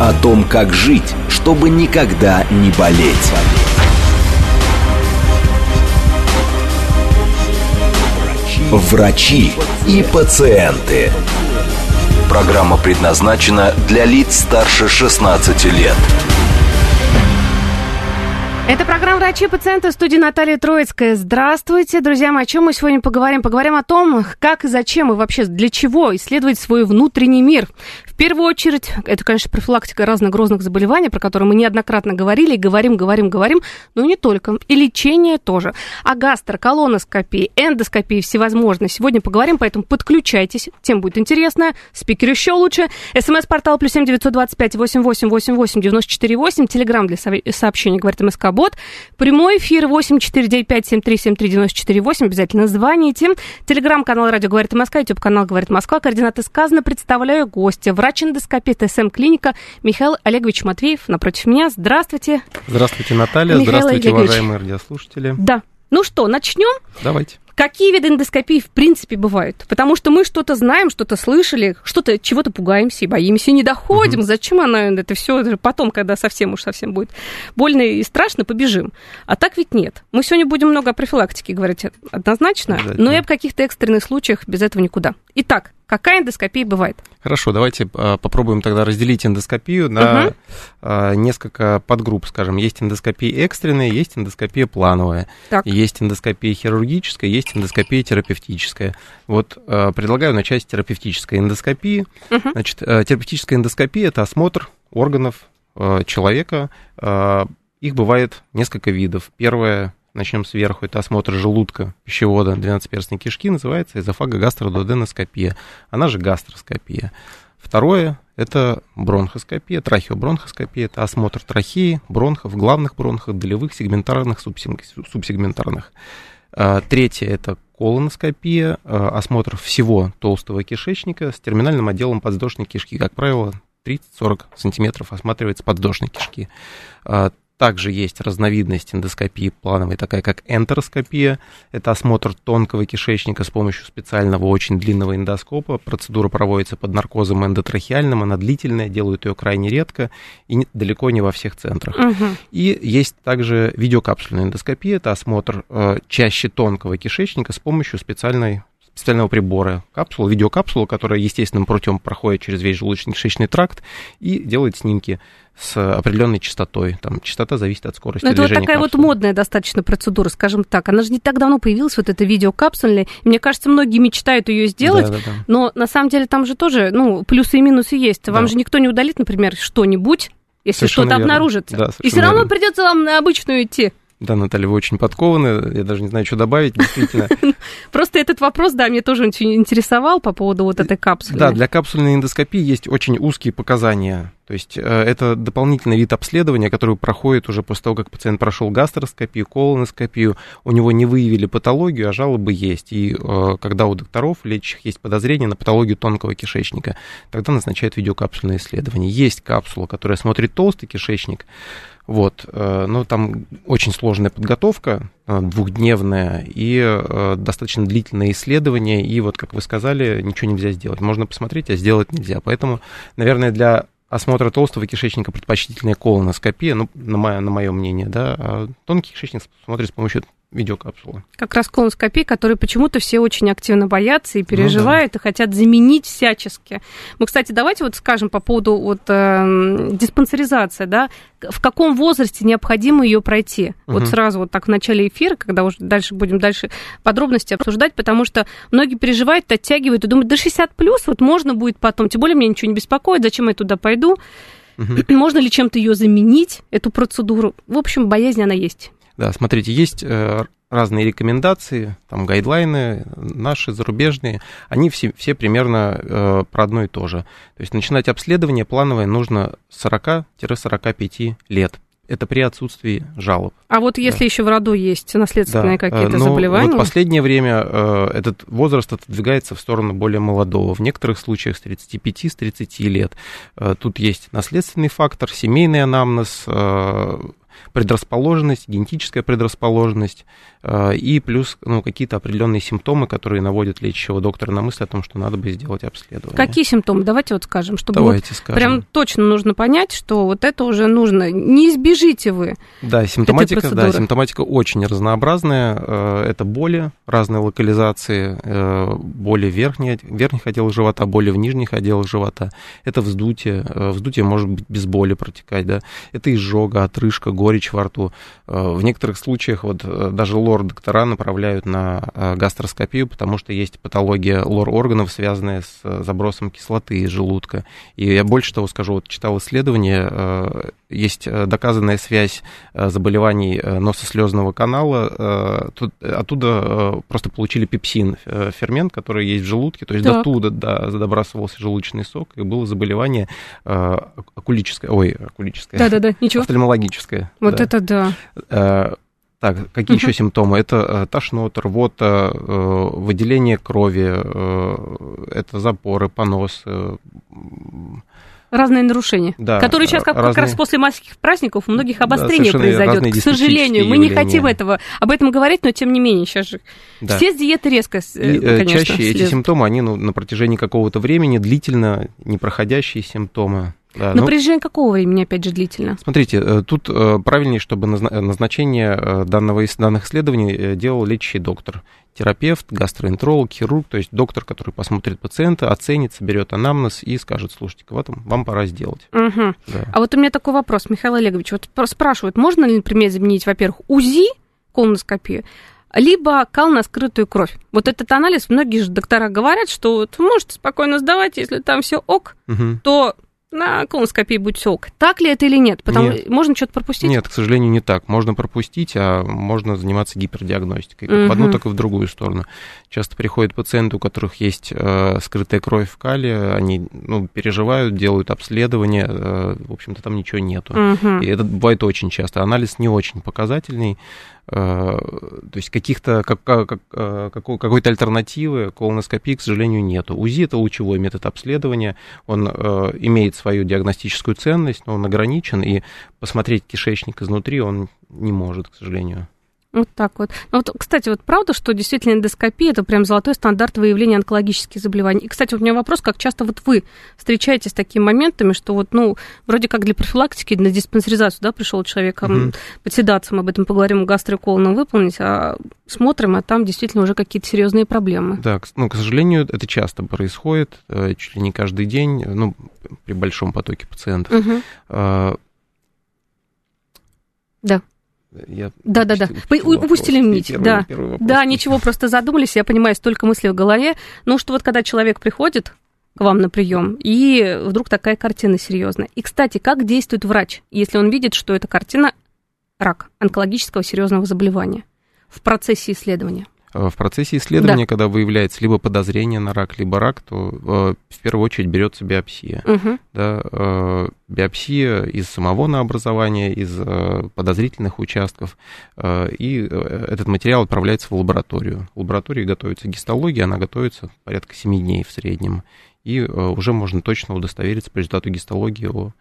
О том, как жить, чтобы никогда не болеть. Врачи и пациенты. Программа предназначена для лиц старше 16 лет. Это программа «Врачи и пациенты» в студии Наталья Троицкая. Здравствуйте, друзья мои. О чем мы сегодня поговорим? Поговорим о том, как и зачем и вообще для чего исследовать свой внутренний мир. В первую очередь, это, конечно, профилактика разных грозных заболеваний, про которые мы неоднократно говорили, и говорим, говорим, говорим, но не только. И лечение тоже. О гастро, колоноскопии, эндоскопии всевозможно. Сегодня поговорим, поэтому подключайтесь, тем будет интересно. Спикер еще лучше. СМС-портал плюс семь девятьсот двадцать пять восемь восемь восемь восемь девяносто четыре восемь. Телеграмм для сообщений, говорит МСК Бот. Прямой эфир 8495-7373-94-8. Обязательно звоните. Телеграм-канал «Радио говорит Москва», YouTube-канал «Говорит Москва». Координаты сказано. Представляю гостя. Врач-эндоскопист СМ-клиника Михаил Олегович Матвеев. Напротив меня. Здравствуйте. Здравствуйте, Наталья. Михаил Здравствуйте, Олегович. уважаемые радиослушатели. Да. Ну что, начнем? Давайте. Какие виды эндоскопии в принципе бывают? Потому что мы что-то знаем, что-то слышали, что-то чего-то пугаемся и боимся, и не доходим. Угу. Зачем она это все потом, когда совсем уж совсем будет больно и страшно, побежим. А так ведь нет. Мы сегодня будем много о профилактике говорить однозначно, но и об каких-то экстренных случаях без этого никуда. Итак, Какая эндоскопия бывает? Хорошо, давайте а, попробуем тогда разделить эндоскопию на угу. несколько подгрупп, скажем. Есть эндоскопия экстренная, есть эндоскопия плановая, так. есть эндоскопия хирургическая, есть эндоскопия терапевтическая. Вот а, предлагаю начать с терапевтической эндоскопии. Угу. Значит, терапевтическая эндоскопия – это осмотр органов человека. Их бывает несколько видов. Первое начнем сверху, это осмотр желудка, пищевода, 12-перстной кишки, называется эзофагогастрододеноскопия, она же гастроскопия. Второе – это бронхоскопия, трахеобронхоскопия, это осмотр трахеи, бронхов, главных бронхов, долевых, сегментарных, субсегментарных. А, третье – это колоноскопия, а, осмотр всего толстого кишечника с терминальным отделом подвздошной кишки. Как правило, 30-40 сантиметров осматривается подвздошной кишки. Также есть разновидность эндоскопии плановой, такая как энтероскопия. Это осмотр тонкого кишечника с помощью специального очень длинного эндоскопа. Процедура проводится под наркозом эндотрахеальным, она длительная, делают ее крайне редко и далеко не во всех центрах. Угу. И есть также видеокапсульная эндоскопия, это осмотр э, чаще тонкого кишечника с помощью специальной специального прибора, капсулу, видеокапсулу, которая естественным путем проходит через весь желудочно-кишечный тракт и делает снимки с определенной частотой. Там частота зависит от скорости Но это движения вот такая капсулы. вот модная достаточно процедура, скажем так. Она же не так давно появилась, вот эта видеокапсульная. И мне кажется, многие мечтают ее сделать, да, да, да. но на самом деле там же тоже, ну, плюсы и минусы есть. Вам да. же никто не удалит, например, что-нибудь, если что-то обнаружится. Да, и все равно верно. придется вам на обычную идти. Да, Наталья, вы очень подкованы. Я даже не знаю, что добавить, действительно. Просто этот вопрос, да, мне тоже очень интересовал по поводу вот этой капсулы. Да, для капсульной эндоскопии есть очень узкие показания. То есть э, это дополнительный вид обследования, который проходит уже после того, как пациент прошел гастроскопию, колоноскопию, у него не выявили патологию, а жалобы есть. И э, когда у докторов, лечащих, есть подозрение на патологию тонкого кишечника, тогда назначают видеокапсульное исследование. Есть капсула, которая смотрит толстый кишечник, вот, э, но там очень сложная подготовка, э, двухдневная и э, достаточно длительное исследование, и вот, как вы сказали, ничего нельзя сделать. Можно посмотреть, а сделать нельзя. Поэтому, наверное, для осмотра толстого кишечника предпочтительная колоноскопия, ну, на мое, на мое мнение, да, а тонкий кишечник смотрит с помощью видеокапсулы. Как раз колоноскопии, которые почему-то все очень активно боятся и переживают, ну, да. и хотят заменить всячески. Мы, кстати, давайте вот скажем по поводу вот, э, диспансеризации, да, в каком возрасте необходимо ее пройти. Угу. Вот сразу вот так в начале эфира, когда уже дальше будем дальше подробности обсуждать, потому что многие переживают, оттягивают и думают, до 60 плюс вот можно будет потом, тем более меня ничего не беспокоит, зачем я туда пойду, угу. можно ли чем-то ее заменить, эту процедуру. В общем, боязнь она есть. Да, смотрите, есть э, разные рекомендации, там гайдлайны, наши, зарубежные, они все, все примерно э, про одно и то же. То есть начинать обследование плановое нужно с 40-45 лет. Это при отсутствии жалоб. А вот если да. еще в роду есть наследственные да. какие-то Но заболевания? Вот в последнее время э, этот возраст отодвигается в сторону более молодого. В некоторых случаях с 35, с 30 лет. Э, тут есть наследственный фактор, семейный анамнез, э, предрасположенность, генетическая предрасположенность э, и плюс ну, какие-то определенные симптомы, которые наводят лечащего доктора на мысль о том, что надо бы сделать обследование. Какие симптомы? Давайте вот скажем, чтобы Давайте вот скажем. прям точно нужно понять, что вот это уже нужно. Не избежите вы. Да, симптоматика, да, симптоматика очень разнообразная. Э, это боли, разные локализации, э, боли в верхних, верхних отделах живота, боли в нижних отделах живота. Это вздутие. Вздутие может быть без боли протекать, да. Это изжога, отрыжка, горечь горечь во рту. Э, в некоторых случаях вот э, даже лор-доктора направляют на э, гастроскопию, потому что есть патология лор-органов, связанная с забросом кислоты из желудка. И я больше того скажу, вот читал исследование, есть доказанная связь заболеваний носослезного канала. Тут, оттуда просто получили пепсин, фермент, который есть в желудке, то есть так. оттуда да, забрасывался желудочный сок, и было заболевание акулическое, ой, акулическое, да-да-да, ничего. офтальмологическое. Вот да. это да. Э, так, какие еще симптомы? Это э, тошнота, рвота, э, выделение крови, это запоры, понос. Разные нарушения, да, которые сейчас как, разные... как раз после майских праздников у многих обострение да, произойдет. К сожалению, мы не хотим этого, об этом говорить, но тем не менее сейчас же да. все с диеты резко, И, конечно, Чаще слезут. эти симптомы, они ну, на протяжении какого-то времени длительно непроходящие симптомы. Да, Но ну, какого времени, опять же, длительно? Смотрите, э, тут э, правильнее, чтобы назначение э, данного, данных исследований делал лечащий доктор. Терапевт, гастроэнтеролог, хирург, то есть доктор, который посмотрит пациента, оценит, соберет анамнез и скажет, слушайте, вот вам пора сделать. Угу. Да. А вот у меня такой вопрос, Михаил Олегович. Вот спрашивают, можно ли, например, заменить, во-первых, УЗИ, колоноскопию, либо кал на скрытую кровь. Вот этот анализ, многие же доктора говорят, что вот можете спокойно сдавать, если там все ок, угу. то на колоноскопии будет все ок. Так ли это или нет? Потому нет. можно что-то пропустить? Нет, к сожалению, не так. Можно пропустить, а можно заниматься гипердиагностикой. Как угу. в одну, так и в другую сторону. Часто приходят пациенты, у которых есть э, скрытая кровь в кале, они ну, переживают, делают обследование, э, в общем-то, там ничего нету. Угу. И это бывает очень часто. Анализ не очень показательный. Э, то есть каких-то, как, как, э, какой-то альтернативы колоноскопии, к сожалению, нету. УЗИ – это лучевой метод обследования, он э, имеет свою диагностическую ценность, но он ограничен, и посмотреть кишечник изнутри он не может, к сожалению. Вот так вот. Ну, вот. Кстати, вот правда, что действительно эндоскопия это прям золотой стандарт выявления онкологических заболеваний. И, кстати, вот у меня вопрос, как часто вот вы встречаетесь с такими моментами, что вот, ну, вроде как для профилактики, на диспансеризацию, да, пришел человек угу. седацием, об этом поговорим, гастроэколоном выполнить, а смотрим, а там действительно уже какие-то серьезные проблемы. Да, ну, к сожалению, это часто происходит, э, чуть ли не каждый день, ну, при большом потоке пациентов. Угу. Да. Я да, да, да. Вы упустили нить. Первый, да. Первый да, ничего, просто задумались. Я понимаю, столько мыслей в голове. Ну, что вот когда человек приходит к вам на прием, и вдруг такая картина серьезная. И, кстати, как действует врач, если он видит, что эта картина рак онкологического серьезного заболевания в процессе исследования? Э, в процессе исследования, да. когда выявляется либо подозрение на рак, либо рак, то э, в первую очередь берется биопсия. Угу. Да, э, биопсия из самого наобразования, из подозрительных участков, и этот материал отправляется в лабораторию. В лаборатории готовится гистология, она готовится порядка 7 дней в среднем, и уже можно точно удостовериться по результату гистологии о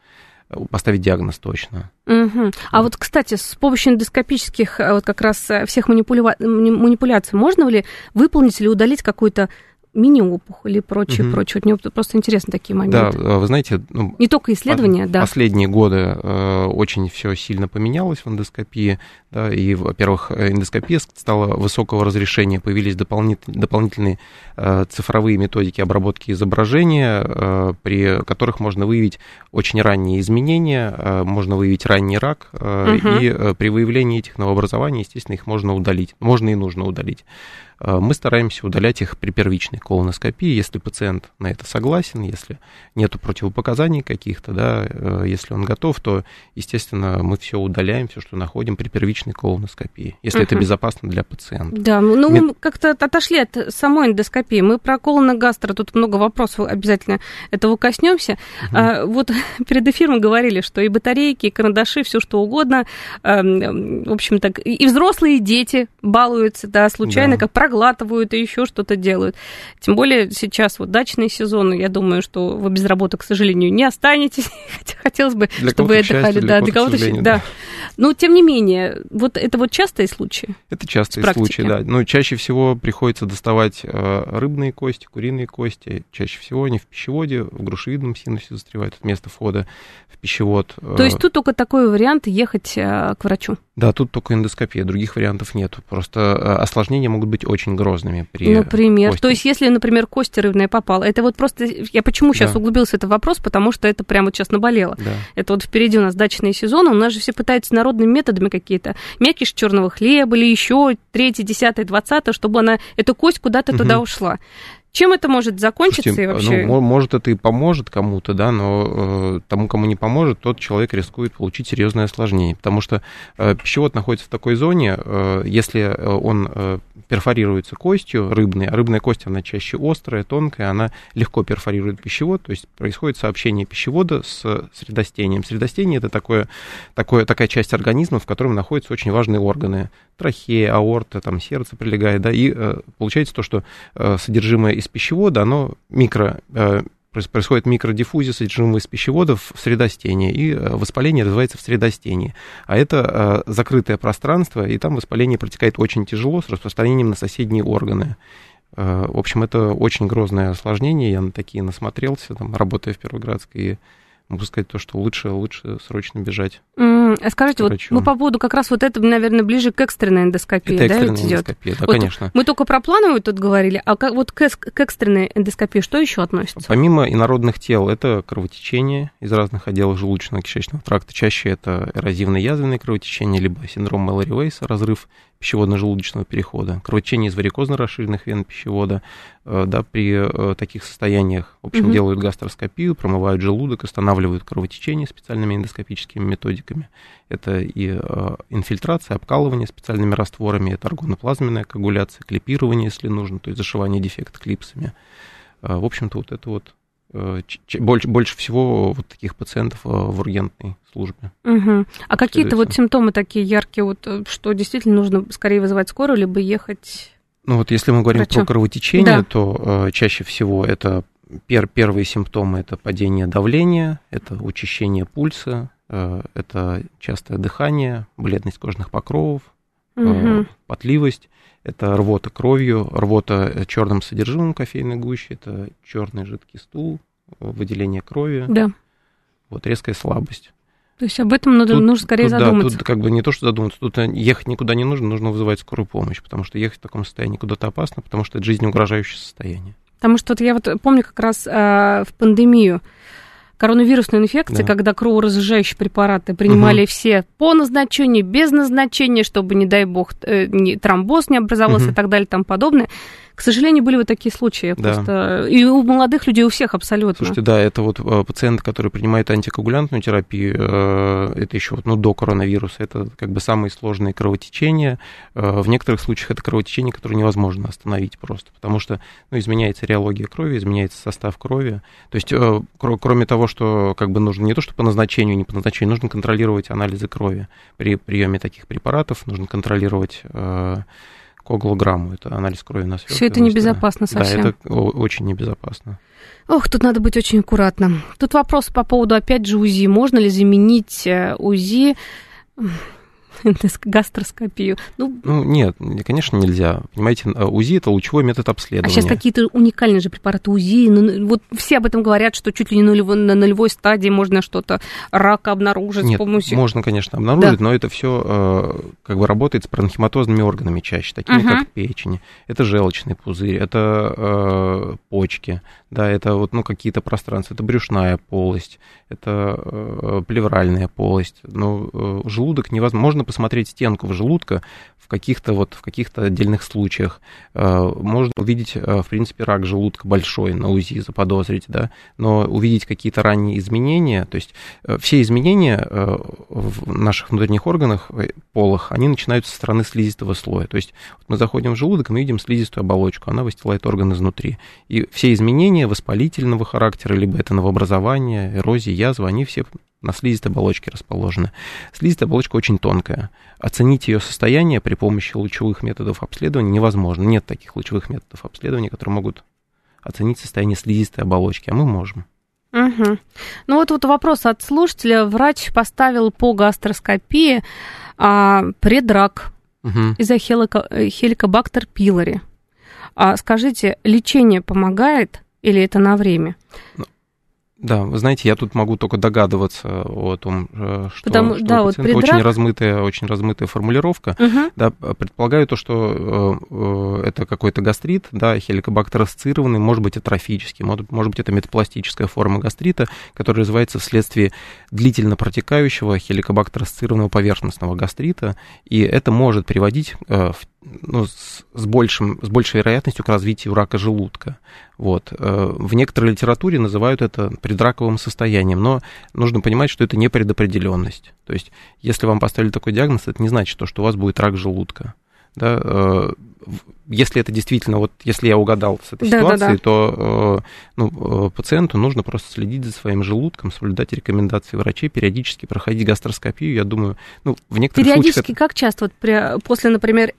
поставить диагноз точно. Угу. А вот, кстати, с помощью эндоскопических вот как раз всех манипуля... манипуляций можно ли выполнить или удалить какую-то мини-опухоль и прочее, угу. прочее. Вот мне просто интересны такие моменты. Да, вы знаете... Ну, Не только исследования, по- да. Последние годы э, очень все сильно поменялось в эндоскопии, да, и, во-первых, эндоскопия стала высокого разрешения, появились дополнит- дополнительные э, цифровые методики обработки изображения, э, при которых можно выявить очень ранние изменения, э, можно выявить ранний рак, э, угу. и э, при выявлении этих новообразований, естественно, их можно удалить, можно и нужно удалить. Э, мы стараемся удалять их при первичной колоноскопии, если пациент на это согласен, если нету противопоказаний каких-то, да, э, если он готов, то, естественно, мы все удаляем, все, что находим при первичной колоноскопии, если uh-huh. это безопасно для пациента. Да, ну Мед... мы как-то отошли от самой эндоскопии. Мы про колоногастро, тут много вопросов, обязательно этого коснемся. Uh-huh. А, вот перед эфиром говорили, что и батарейки, и карандаши, все что угодно, а, в общем так, и взрослые, и дети балуются, да, случайно, да. как проглатывают и еще что-то делают. Тем более сейчас вот дачный сезон, я думаю, что вы без работы, к сожалению, не останетесь, хотя хотелось бы, для чтобы это счастья, да, для кого-то, да. да. Но, тем не менее, вот это вот частые случаи? Это частые случаи, да. Но чаще всего приходится доставать э, рыбные кости, куриные кости. Чаще всего они в пищеводе, в грушевидном синусе застревают от места входа в пищевод. То есть тут только такой вариант ехать э, к врачу? Да, тут только эндоскопия, других вариантов нет. Просто э, осложнения могут быть очень грозными при Например, кости. то есть если, например, кость рыбная попала, это вот просто, я почему сейчас да. углубился в этот вопрос, потому что это прямо вот сейчас наболело. Да. Это вот впереди у нас дачные сезоны, у нас же все пытаются народными методами какие-то, мякиш черного хлеба или еще третий, десятый, двадцатый, чтобы она, эта кость куда-то угу. туда ушла. Чем это может закончиться Слушайте, и вообще? Ну, может, это и поможет кому-то, да, но э, тому, кому не поможет, тот человек рискует получить серьезное осложнение, потому что э, пищевод находится в такой зоне, э, если э, он э, перфорируется костью рыбной, а рыбная кость, она чаще острая, тонкая, она легко перфорирует пищевод, то есть происходит сообщение пищевода с средостением. Средостение – это такое, такое, такая часть организма, в котором находятся очень важные органы, трахея, аорта, там сердце прилегает, да, и э, получается то, что э, содержимое из пищевода, оно микро, э, происходит микродиффузия содержимого из пищеводов в средостении, и э, воспаление развивается в средостении. А это э, закрытое пространство, и там воспаление протекает очень тяжело с распространением на соседние органы. Э, в общем, это очень грозное осложнение, я на такие насмотрелся, там, работая в Первоградской, могу сказать то, что лучше, лучше срочно бежать. Mm, скажите, вот мы по поводу как раз вот этого, наверное, ближе к экстренной эндоскопии, это да, экстренная эндоскопия, да, вот конечно. Мы только про плановую тут говорили, а как, вот к, к экстренной эндоскопии что еще относится? Помимо инородных тел, это кровотечение из разных отделов желудочно-кишечного тракта. Чаще это эрозивно-язвенное кровотечение, либо синдром Мэлори Вейса, разрыв пищеводно-желудочного перехода, кровотечение из варикозно расширенных вен пищевода, э, да, при э, таких состояниях, в общем, угу. делают гастроскопию, промывают желудок, останавливают кровотечение специальными эндоскопическими методиками. Это и э, инфильтрация, обкалывание специальными растворами, это органоплазменная коагуляция, клипирование, если нужно, то есть зашивание дефекта клипсами. В общем-то, вот это вот больше, больше всего вот таких пациентов в ургентной службе. Угу. А какие-то вот симптомы такие яркие, вот, э, что действительно нужно скорее вызывать скорую, либо ехать... Ну вот если мы говорим врачу. про кровотечение, да. то э, чаще всего это пер, первые симптомы это падение давления, это учащение пульса, э, это частое дыхание, бледность кожных покровов, угу. э, потливость, это рвота кровью, рвота э, черным содержимым кофейной гущи, это черный жидкий стул, выделение крови, да. вот резкая слабость. То есть об этом надо, тут, нужно скорее тут, задуматься. Да, тут как бы не то, что задуматься, тут ехать никуда не нужно, нужно вызывать скорую помощь, потому что ехать в таком состоянии куда-то опасно, потому что это жизнеугрожающее состояние. Потому что вот я вот помню как раз э, в пандемию коронавирусной инфекции, да. когда кроворазжижающие препараты принимали угу. все по назначению, без назначения, чтобы, не дай бог, э, не, тромбоз не образовался угу. и так далее и тому подобное. К сожалению, были вот такие случаи. Да. Просто... И у молодых людей, у всех абсолютно. Слушайте, да, это вот э, пациенты, которые принимают антикоагулянтную терапию, э, это еще вот, ну, до коронавируса, это как бы самые сложные кровотечения. Э, в некоторых случаях это кровотечение, которое невозможно остановить просто, потому что ну, изменяется реология крови, изменяется состав крови. То есть, кроме того, что как бы нужно не то, что по назначению, не по назначению, нужно контролировать анализы крови. При приеме таких препаратов нужно контролировать коагулограмму, это анализ крови на свертке. Все это небезопасно совсем. Да, это очень небезопасно. Ох, тут надо быть очень аккуратным. Тут вопрос по поводу, опять же, УЗИ. Можно ли заменить э, УЗИ гастроскопию. Ну, ну, нет, конечно, нельзя. Понимаете, э, УЗИ это лучевой метод обследования. А сейчас какие-то уникальные же препараты УЗИ. Ну, вот все об этом говорят, что чуть ли не нулевой, на нулевой стадии можно что-то рак обнаружить нет, с помощью. Можно, конечно, обнаружить, да. но это все э, как бы работает с бронхематозными органами чаще, такими uh-huh. как печень. Это желчный пузырь, это э, почки, да, это вот ну какие-то пространства, это брюшная полость, это э, плевральная полость. Но э, желудок невозможно посмотреть стенку в желудка в каких-то вот в каких-то отдельных случаях. Э, можно увидеть, в принципе, рак желудка большой на УЗИ заподозрить, да, но увидеть какие-то ранние изменения, то есть все изменения в наших внутренних органах полых, они начинаются со стороны слизистого слоя. То есть вот мы заходим в желудок, мы видим слизистую оболочку, она выстилает орган изнутри. И все изменения воспалительного характера, либо это новообразование, эрозия, язва, они все на слизистой оболочке расположены. Слизистая оболочка очень тонкая. Оценить ее состояние при помощи лучевых методов обследования невозможно. Нет таких лучевых методов обследования, которые могут оценить состояние слизистой оболочки, а мы можем. Угу. Ну вот, вот вопрос от слушателя. Врач поставил по гастроскопии а, предрак угу. из-за хеликобактер пилори. А скажите, лечение помогает или это на время? Да, вы знаете, я тут могу только догадываться о том, э, что, Потому, что да, вот предрак... очень размытая, очень размытая формулировка. Угу. Да, предполагаю то, что э, это какой-то гастрит, да, хеликобактер ассоциированный, может быть, атрофический, может, может быть, это метапластическая форма гастрита, которая развивается вследствие длительно протекающего хеликобактер ассоциированного поверхностного гастрита, и это может приводить э, в ну, с, с, большим, с большей вероятностью к развитию рака желудка. Вот. Э, в некоторой литературе называют это предраковым состоянием, но нужно понимать, что это не предопределенность. То есть, если вам поставили такой диагноз, это не значит, что у вас будет рак желудка. Да? Э, если это действительно, вот если я угадал с этой да, ситуацией, да, да. то э, ну, пациенту нужно просто следить за своим желудком, соблюдать рекомендации врачей, периодически проходить гастроскопию. Я думаю, ну, в некоторых периодически, случаях... как часто? Вот при, после, например,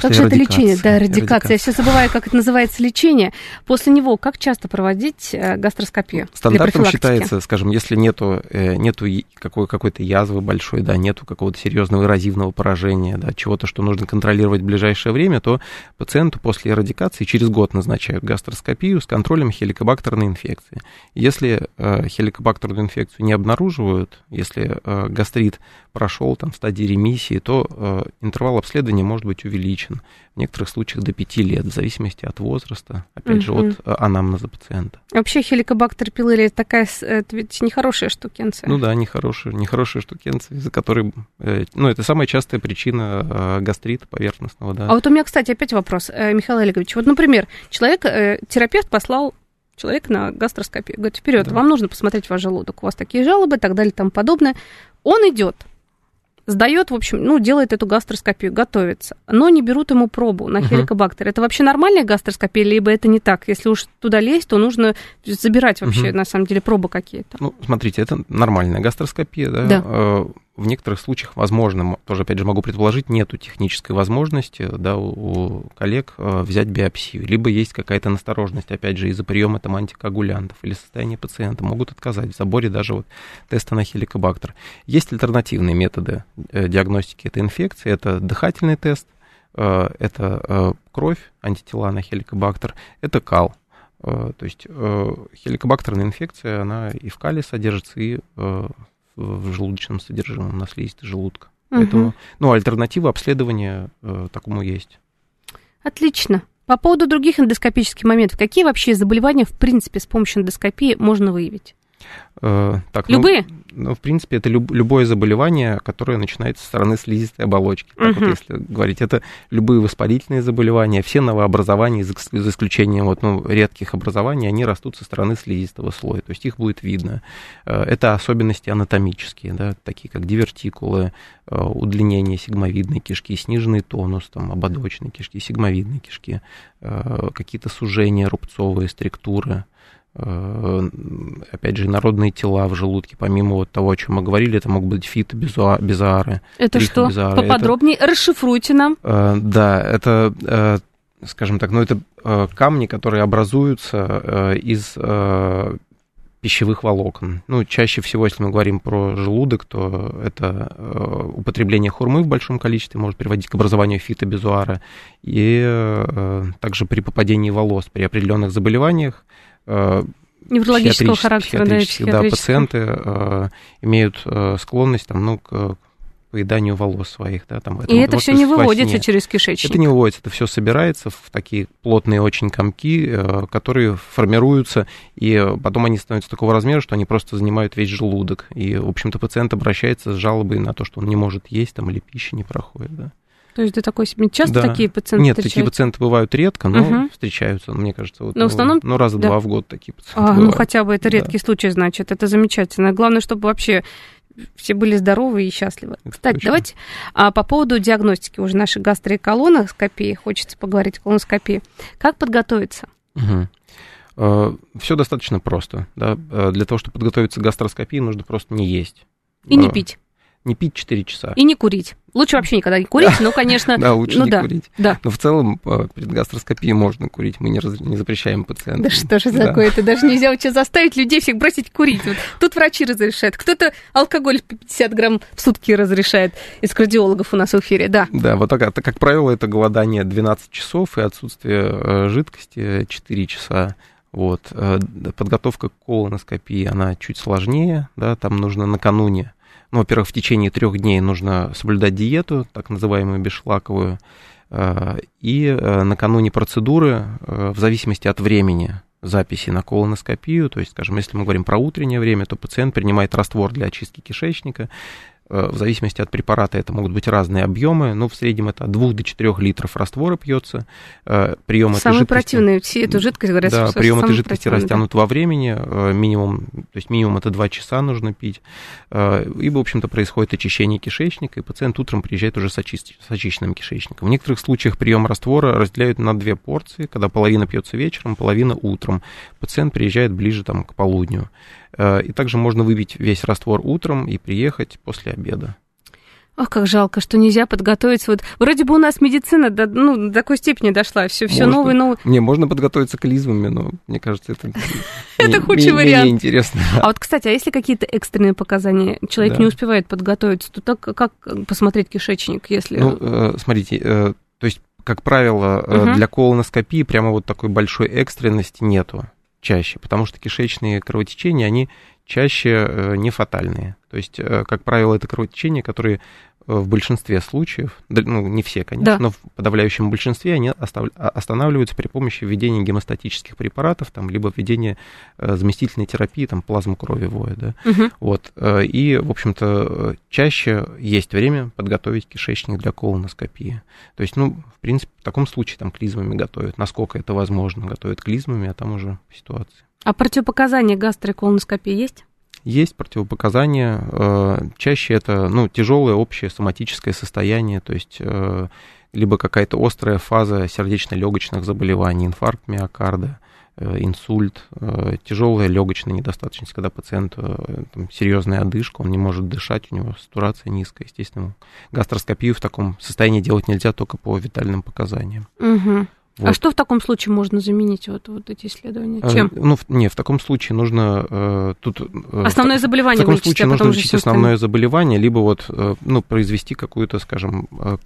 После как же это лечение? Да, радикация. Я все забываю, как это называется лечение. После него как часто проводить э, гастроскопию? Стандартом считается, скажем, если нету, э, нету какой, какой-то язвы большой, да, нету какого-то серьезного эрозивного поражения, да, чего-то, что нужно контролировать в ближайшее время, то пациенту после радикации через год назначают гастроскопию с контролем хеликобактерной инфекции. Если э, хеликобактерную инфекцию не обнаруживают, если гастрит прошел там в стадии ремиссии, то интервал обследования может быть увеличен. В некоторых случаях до 5 лет, в зависимости от возраста, опять же, от э, анамнеза пациента. Вообще хеликобактер пилори это такая, это ведь нехорошая штукенция. Ну да, нехорошая, нехорошая штукенция, из-за которой, э, ну, это самая частая причина э, гастрита поверхностного, да. А вот у меня, кстати, опять вопрос, э, Михаил Олегович. Вот, например, человек, э, терапевт послал человек на гастроскопию. Говорит, вперед, да. вам нужно посмотреть ваш желудок. У вас такие жалобы и так далее и тому подобное. Он идет сдает, в общем, ну, делает эту гастроскопию, готовится, но не берут ему пробу на хеликобактер. Uh-huh. Это вообще нормальная гастроскопия, либо это не так? Если уж туда лезть, то нужно забирать вообще, uh-huh. на самом деле, пробы какие-то. Ну, смотрите, это нормальная гастроскопия, да? Да. В некоторых случаях, возможно, тоже, опять же, могу предположить, нету технической возможности да, у коллег э, взять биопсию. Либо есть какая-то настороженность, опять же, из-за приема там, антикоагулянтов или состояния пациента. Могут отказать в заборе даже вот теста на хеликобактер. Есть альтернативные методы э, диагностики этой инфекции. Это дыхательный тест, э, это кровь, антитела на хеликобактер, это кал. То есть хеликобактерная инфекция, она и в кале содержится, и в желудочном содержимом, на слизистой желудка. Угу. Поэтому, ну, альтернатива обследования э, такому есть. Отлично. По поводу других эндоскопических моментов, какие вообще заболевания, в принципе, с помощью эндоскопии можно выявить? Э, так, ну, Любые? Ну, ну, в принципе, это люб, любое заболевание, которое начинается со стороны слизистой оболочки. Так uh-huh. вот, если говорить, это любые воспалительные заболевания, все новообразования, за, за исключением вот, ну, редких образований, они растут со стороны слизистого слоя, то есть их будет видно. Э, это особенности анатомические, да, такие как дивертикулы, э, удлинение сигмовидной кишки, сниженный тонус там, ободочной кишки, сигмовидной кишки, какие-то сужения рубцовые, структуры. Э, опять же, народные тела в желудке, помимо вот того, о чем мы говорили, это могут быть фитобизары. Это что? Поподробнее это, расшифруйте нам. Э, да, это, э, скажем так, ну это камни, которые образуются из пищевых волокон. Ну, чаще всего, если мы говорим про желудок, то это э, употребление хурмы в большом количестве может приводить к образованию фитобизуара. И э, также при попадении волос при определенных заболеваниях неврологического характера, да, да, пациенты э, имеют э, склонность там, ну, к поеданию волос своих, да, там. И это все не выводится через кишечник? Это не выводится, это все собирается в такие плотные очень комки, э, которые формируются, и потом они становятся такого размера, что они просто занимают весь желудок. И, в общем-то, пациент обращается с жалобой на то, что он не может есть там или пища не проходит, да. То есть ты такой себе часто да. такие пациенты Нет, встречаются? такие пациенты бывают редко, но угу. встречаются, мне кажется. Вот, но в основном... Ну, раза да. два в год такие пациенты А, бывают. ну хотя бы это редкий да. случай, значит, это замечательно. Главное, чтобы вообще все были здоровы и счастливы. Это Кстати, точно. давайте а, по поводу диагностики уже нашей гастроэколоноскопии, хочется поговорить о колоноскопии. Как подготовиться? Угу. А, все достаточно просто. Да? А, для того, чтобы подготовиться к гастроскопии, нужно просто не есть. И не пить не пить 4 часа. И не курить. Лучше вообще никогда не курить, но, конечно... Да, лучше ну, не курить. Но в целом э, перед гастроскопией можно курить, мы не, запрещаем пациентам. Да что же такое? Это даже нельзя вот заставить людей всех бросить курить. Тут врачи разрешают, кто-то алкоголь 50 грамм в сутки разрешает из кардиологов у нас в эфире, да. Да, вот так, как правило, это голодание 12 часов и отсутствие э, жидкости 4 часа. Вот. Э, подготовка к колоноскопии, она чуть сложнее, да, там нужно накануне ну, во-первых, в течение трех дней нужно соблюдать диету, так называемую бесшлаковую, э, и э, накануне процедуры, э, в зависимости от времени записи на колоноскопию, то есть, скажем, если мы говорим про утреннее время, то пациент принимает раствор для очистки кишечника, в зависимости от препарата это могут быть разные объемы, но в среднем это от 2 до 4 литров раствора пьется. Э, прием этой жидкости... противные, все эту жидкость, говорят, Да, прием этой жидкости растянут да. во времени, э, минимум, то есть минимум это 2 часа нужно пить, и, в общем-то, происходит очищение кишечника, и пациент утром приезжает уже с, очи... с очищенным кишечником. В некоторых случаях прием раствора разделяют на две порции, когда половина пьется вечером, половина утром. Пациент приезжает ближе там, к полудню. Э, и также можно выпить весь раствор утром и приехать после обеда. Ох, как жалко, что нельзя подготовиться. Вот вроде бы у нас медицина до, ну, до такой степени дошла, все, все новое, новое. Не, можно подготовиться к клизмами, но мне кажется, это это худший вариант. интересно. А вот, кстати, а если какие-то экстренные показания, человек не успевает подготовиться, то так как посмотреть кишечник, если... Ну, э, смотрите, э, то есть, как правило, для колоноскопии прямо вот такой большой экстренности нету чаще, потому что кишечные кровотечения, они чаще э, не фатальные. То есть, э, как правило, это кровотечения, которые в большинстве случаев, ну, не все, конечно, да. но в подавляющем большинстве они а, останавливаются при помощи введения гемостатических препаратов, там, либо введения э, заместительной терапии, там, плазму кровевое, да, угу. вот, э, и, в общем-то, чаще есть время подготовить кишечник для колоноскопии. То есть, ну, в принципе, в таком случае там клизмами готовят, насколько это возможно, готовят клизмами, а там уже ситуация. А противопоказания гастроколоноскопии есть? Есть противопоказания. Э, чаще это ну, тяжелое общее соматическое состояние, то есть э, либо какая-то острая фаза сердечно-легочных заболеваний, инфаркт миокарда, э, инсульт, тяжелая легочная недостаточность, когда пациент там, серьезная одышка, он не может дышать, у него сатурация низкая, естественно. Гастроскопию в таком состоянии делать нельзя только по витальным показаниям. Угу. А вот. А что в таком случае можно заменить вот, вот эти исследования? Э, Чем? Ну, не, в таком случае нужно э, тут... Э, основное заболевание В таком случае а нужно лечить основное заболевание, либо вот, э, ну, произвести какую-то, скажем... Э,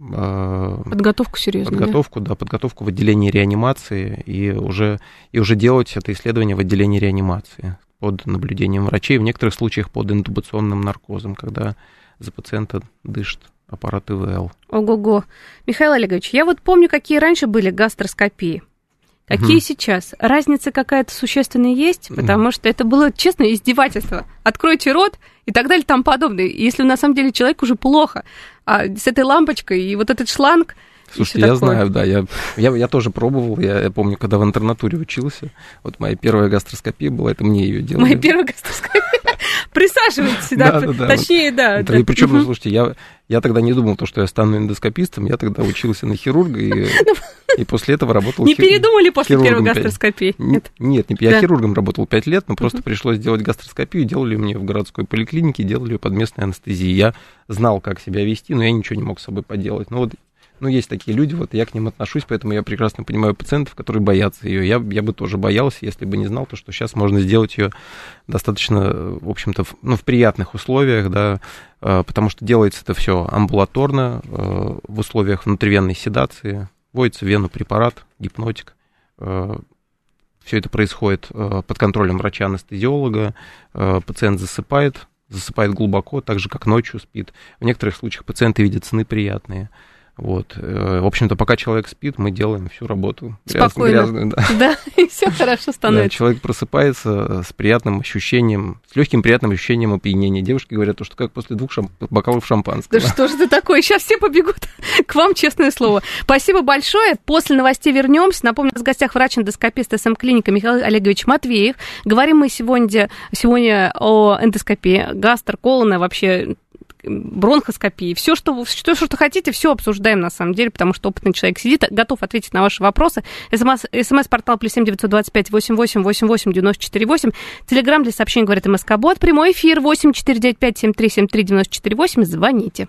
э подготовку серьезную. Подготовку, да? да, подготовку в отделении реанимации и уже, и уже делать это исследование в отделении реанимации под наблюдением врачей, в некоторых случаях под интубационным наркозом, когда за пациента дышит аппарат ИВЛ. Ого-го. Михаил Олегович, я вот помню, какие раньше были гастроскопии. Какие угу. сейчас? Разница какая-то существенная есть? Потому что это было, честно, издевательство. Откройте рот и так далее, там подобное. Если на самом деле человек уже плохо, а с этой лампочкой и вот этот шланг, Слушайте, я такое. знаю, да, я, я, я тоже пробовал, я, я помню, когда в интернатуре учился, вот моя первая гастроскопия была, это мне ее делали. Моя первая гастроскопия? Присаживайтесь, да, точнее, да. И причем, слушайте, я, я тогда не думал, то, что я стану эндоскопистом, я тогда учился на хирурга и, ну, и после этого работал Не передумали после первой гастроскопии? Нет, нет, я хирургом работал 5 лет, но просто пришлось делать гастроскопию, делали мне в городской поликлинике, делали ее под местной анестезией. Я знал, как себя вести, но я ничего не мог с собой поделать. Ну вот ну, есть такие люди, вот я к ним отношусь, поэтому я прекрасно понимаю пациентов, которые боятся ее. Я, я бы тоже боялся, если бы не знал, то, что сейчас можно сделать ее достаточно, в общем-то, в, ну, в приятных условиях, да, э, потому что делается это все амбулаторно, э, в условиях внутривенной седации, вводится в вену препарат, гипнотик, э, все это происходит под контролем врача-анестезиолога, пациент засыпает, засыпает глубоко, так же, как ночью спит. В некоторых случаях пациенты видят сны приятные. Вот. Э, в общем-то, пока человек спит, мы делаем всю работу. Спокойно. Грязную, да. да, и все хорошо становится. Да, человек просыпается с приятным ощущением, с легким приятным ощущением опьянения. Девушки говорят, что как после двух шамп... бокалов шампанского. Да что же ты такое? Сейчас все побегут к вам, честное слово. Спасибо большое. После новостей вернемся. Напомню, у нас в гостях врач-эндоскопист СМ-клиника Михаил Олегович Матвеев. Говорим мы сегодня, сегодня о эндоскопии, гастр, колона, вообще бронхоскопии, все, что, что, что хотите, все обсуждаем на самом деле, потому что опытный человек сидит, готов ответить на ваши вопросы. СМС-портал плюс семь девятьсот двадцать пять восемь восемь восемь восемь девяносто четыре восемь. Телеграмм для сообщений говорит МСК Бот. Прямой эфир восемь четыре девять пять семь три семь три девяносто четыре восемь. Звоните.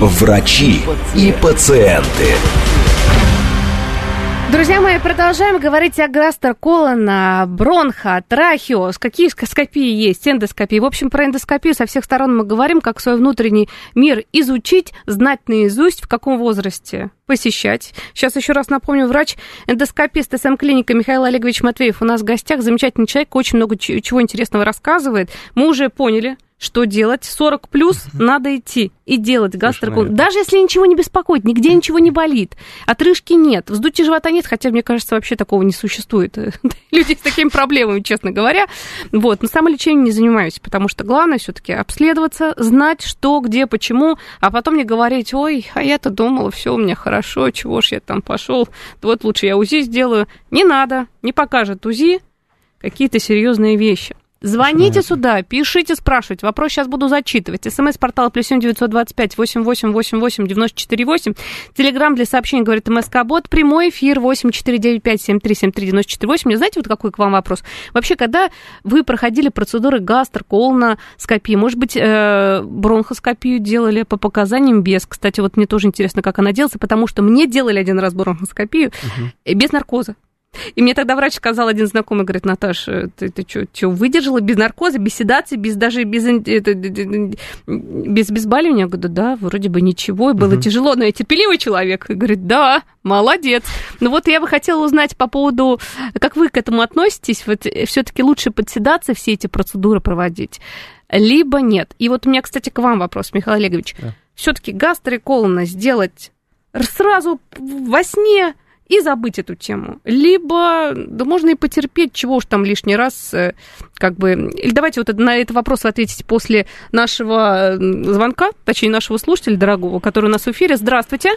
врачи и пациенты. Друзья мои, продолжаем говорить о гастроколона, бронхо, трахеос, какие скопии есть, эндоскопии. В общем, про эндоскопию со всех сторон мы говорим, как свой внутренний мир изучить, знать наизусть, в каком возрасте посещать. Сейчас еще раз напомню, врач-эндоскопист СМ-клиника Михаил Олегович Матвеев у нас в гостях. Замечательный человек, очень много чего интересного рассказывает. Мы уже поняли, что делать? 40 плюс надо идти и делать гастроколон. Даже если ничего не беспокоит, нигде ничего не болит, отрыжки нет, вздутия живота нет, хотя, мне кажется, вообще такого не существует. Люди с такими проблемами, честно говоря. Вот, но самолечением не занимаюсь, потому что главное все-таки обследоваться, знать, что, где, почему, а потом не говорить, ой, а я-то думала, все у меня хорошо, чего ж я там пошел, вот лучше я УЗИ сделаю. Не надо, не покажет УЗИ какие-то серьезные вещи. Звоните сюда, пишите, спрашивайте. Вопрос сейчас буду зачитывать. СМС-портал плюс семь девятьсот двадцать пять восемь восемь восемь восемь девяносто четыре восемь. Телеграмм для сообщений говорит МСК Бот. Прямой эфир восемь четыре девять пять семь три семь три девяносто четыре восемь. Знаете, вот какой к вам вопрос? Вообще, когда вы проходили процедуры гастр, колоноскопии, может быть, э, бронхоскопию делали по показаниям без? Кстати, вот мне тоже интересно, как она делается, потому что мне делали один раз бронхоскопию угу. без наркоза. И мне тогда врач сказал, один знакомый, говорит, Наташа, ты, ты что, выдержала без наркоза, без седации, без даже без, это, без безбаливания? Я говорю, да, вроде бы ничего, и было угу. тяжело, но я терпеливый человек. И говорит, да, молодец. Ну вот я бы хотела узнать по поводу, как вы к этому относитесь, вот все-таки лучше подседаться все эти процедуры проводить, либо нет. И вот у меня, кстати, к вам вопрос, Михаил Олегович. Да. Все-таки гастроколона сделать сразу во сне и забыть эту тему. Либо, да можно и потерпеть, чего уж там лишний раз, э, как бы... Или давайте вот на этот вопрос ответить после нашего звонка, точнее, нашего слушателя дорогого, который у нас в эфире. Здравствуйте.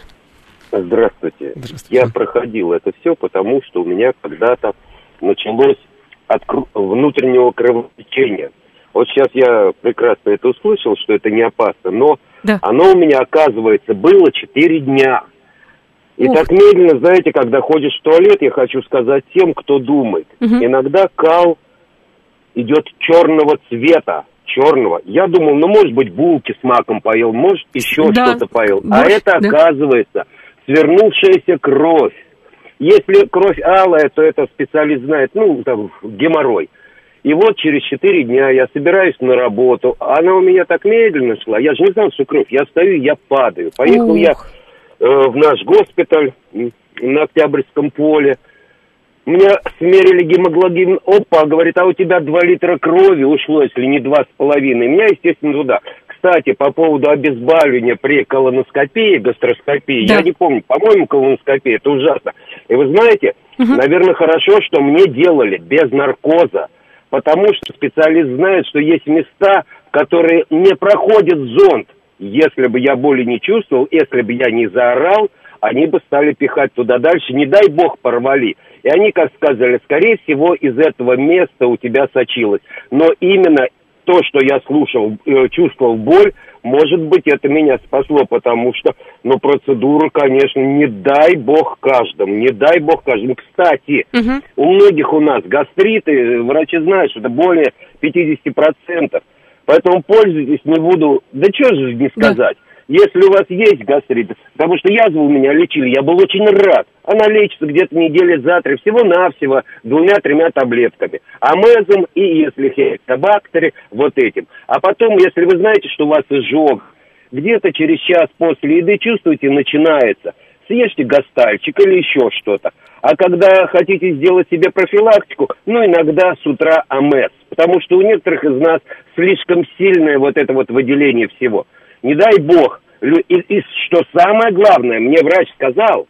Здравствуйте. Здравствуйте. Я проходил это все, потому что у меня когда-то началось от внутреннего кровотечения. Вот сейчас я прекрасно это услышал, что это не опасно, но да. оно у меня, оказывается, было 4 дня. И Ух. так медленно, знаете, когда ходишь в туалет, я хочу сказать тем, кто думает. Угу. Иногда кал идет черного цвета, черного. Я думал, ну, может быть, булки с маком поел, может, еще да. что-то поел. Борщ, а это, да. оказывается, свернувшаяся кровь. Если кровь алая, то это специалист знает, ну, там, геморрой. И вот через четыре дня я собираюсь на работу. Она у меня так медленно шла. Я же не знал, что кровь. Я стою, я падаю. Поехал Ух. я в наш госпиталь на Октябрьском поле. Мне смерили гемоглобин, опа, говорит, а у тебя 2 литра крови ушло, если не два с половиной. Меня, естественно, туда. Кстати, по поводу обезболивания при колоноскопии, гастроскопии, да. я не помню, по-моему, колоноскопия, это ужасно. И вы знаете, угу. наверное, хорошо, что мне делали без наркоза, потому что специалист знает, что есть места, которые не проходят зонд. Если бы я боли не чувствовал, если бы я не заорал, они бы стали пихать туда дальше, не дай бог порвали. И они, как сказали, скорее всего, из этого места у тебя сочилось. Но именно то, что я слушал, э, чувствовал боль, может быть, это меня спасло, потому что, ну, процедура, конечно, не дай бог каждому, не дай бог каждому. Кстати, угу. у многих у нас гастриты, врачи знают, что это более 50% Поэтому пользуйтесь, не буду... Да что же не сказать. Да. Если у вас есть гастрит, потому что язву у меня лечили, я был очень рад. Она лечится где-то недели за три, всего-навсего двумя-тремя таблетками. Амезом и, если хеликобактери, вот этим. А потом, если вы знаете, что у вас изжог, где-то через час после еды чувствуете, начинается. Съешьте гастальчик или еще что-то. А когда хотите сделать себе профилактику, ну, иногда с утра амез. Потому что у некоторых из нас слишком сильное вот это вот выделение всего – не дай бог. И, и что самое главное, мне врач сказал,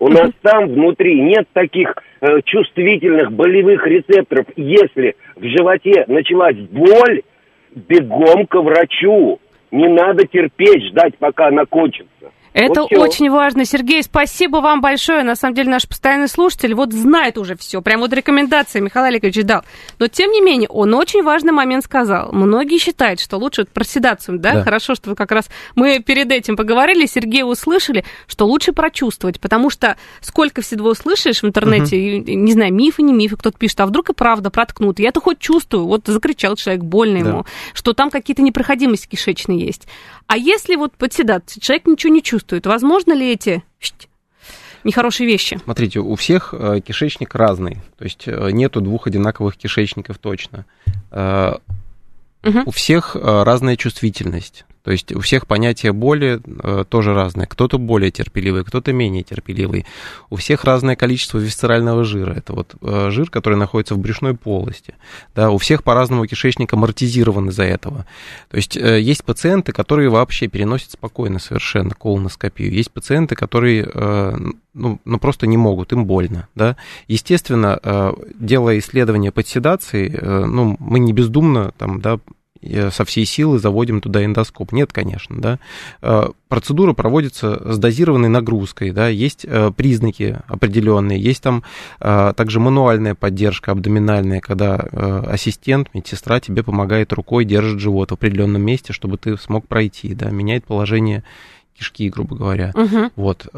у нас там внутри нет таких э, чувствительных болевых рецепторов. Если в животе началась боль, бегом к врачу. Не надо терпеть, ждать, пока она кончится. Это вот очень важно. Сергей, спасибо вам большое. На самом деле наш постоянный слушатель вот знает уже все. Прям вот рекомендации Михаил Олегович дал. Но тем не менее, он очень важный момент сказал. Многие считают, что лучше про седацию, да? да? Хорошо, что как раз мы перед этим поговорили, Сергей услышали, что лучше прочувствовать, потому что сколько всего услышишь в интернете, угу. не знаю, мифы, не мифы, кто-то пишет, а вдруг и правда проткнут. Я-то хоть чувствую, вот закричал человек, больно да. ему, что там какие-то непроходимости кишечные есть. А если вот под седацией человек ничего не чувствует, возможно ли эти нехорошие вещи? Смотрите, у всех э, кишечник разный, то есть э, нету двух одинаковых кишечников точно. Угу. У всех разная чувствительность. То есть у всех понятия боли э, тоже разное. Кто-то более терпеливый, кто-то менее терпеливый. У всех разное количество висцерального жира. Это вот э, жир, который находится в брюшной полости. Да, у всех по-разному кишечник амортизирован из-за этого. То есть э, есть пациенты, которые вообще переносят спокойно совершенно колоноскопию. Есть пациенты, которые э, ну, ну, просто не могут, им больно, да. Естественно, э, делая исследование под седацией, э, ну, мы не бездумно там, да, со всей силы заводим туда эндоскоп. Нет, конечно, да. Э, процедура проводится с дозированной нагрузкой, да, есть э, признаки определенные, есть там э, также мануальная поддержка абдоминальная, когда ассистент, медсестра тебе помогает рукой, держит живот в определенном месте, чтобы ты смог пройти, да, меняет положение кишки, грубо говоря. Угу. Вот,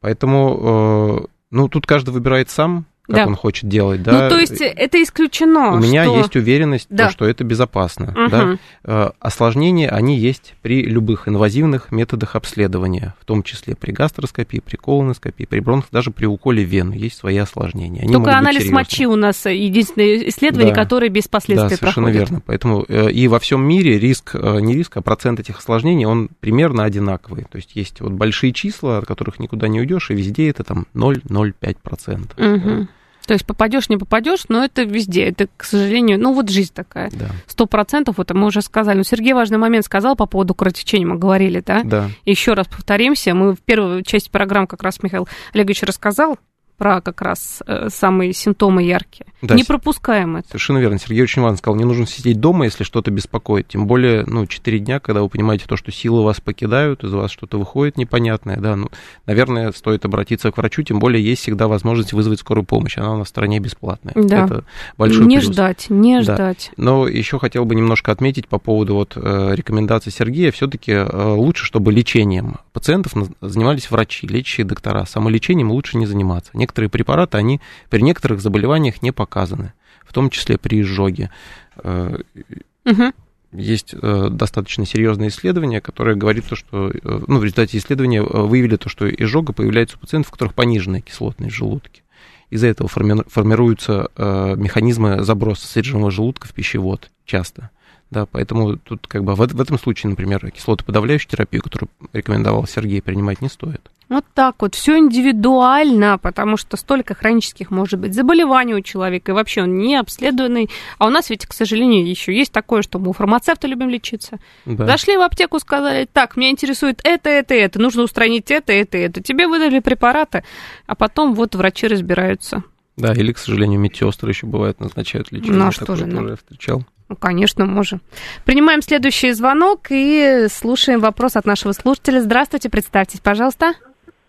поэтому, ну, тут каждый выбирает сам, как да. он хочет делать, да. Ну, то есть это исключено. У меня есть уверенность, да. что это безопасно. Угу. Да? Э, осложнения, они есть при любых инвазивных методах обследования, в том числе при гастроскопии, при колоноскопии, при бронх, даже при уколе вены есть свои осложнения. Они Только анализ мочи у нас единственное исследование, да. которое без последствий да, совершенно проходит. верно. Поэтому э, и во всем мире риск, э, не риск, а процент этих осложнений, он примерно одинаковый. То есть есть вот большие числа, от которых никуда не уйдешь, и везде это там 0,05%. Угу. То есть попадешь, не попадешь, но это везде. Это, к сожалению, ну вот жизнь такая. Сто процентов, вот мы уже сказали. Но Сергей важный момент сказал по поводу кровотечения, мы говорили, да? Да. Еще раз повторимся. Мы в первой части программы как раз Михаил Олегович рассказал про как раз э, самые симптомы яркие. Да, не пропускаем это. Совершенно верно. Сергей очень важно сказал, не нужно сидеть дома, если что-то беспокоит. Тем более, ну, 4 дня, когда вы понимаете то, что силы вас покидают, из вас что-то выходит непонятное, да, ну, наверное, стоит обратиться к врачу, тем более есть всегда возможность вызвать скорую помощь. Она у нас в стране бесплатная. Да. Это большой Не плюс. ждать, не да. ждать. Но еще хотел бы немножко отметить по поводу вот э, рекомендаций Сергея. Все-таки э, лучше, чтобы лечением пациентов занимались врачи, лечащие доктора. Самолечением лучше не заниматься. Некоторые препараты, они при некоторых заболеваниях не показаны в том числе при изжоге. Угу. Есть э, достаточно серьезное исследование, которое говорит то, что, э, ну, в результате исследования выявили то, что изжога появляется у пациентов, у которых пониженная кислотность в желудке. Из-за этого формируются механизмы заброса содержимого желудка в пищевод часто. Да, поэтому тут как бы в, в этом случае, например, кислотоподавляющую терапию, которую рекомендовал Сергей, принимать не стоит. Вот так вот, все индивидуально, потому что столько хронических может быть заболеваний у человека, и вообще он не обследованный. А у нас ведь, к сожалению, еще есть такое, что мы у фармацевта любим лечиться. Да. Зашли в аптеку, сказали, так, меня интересует это, это, это, нужно устранить это, это, это. Тебе выдали препараты, а потом вот врачи разбираются. Да, или, к сожалению, медсестры еще бывает назначают лечение. Ну, а что же, ну... встречал. Ну, конечно, можем. Принимаем следующий звонок и слушаем вопрос от нашего слушателя. Здравствуйте, представьтесь, пожалуйста.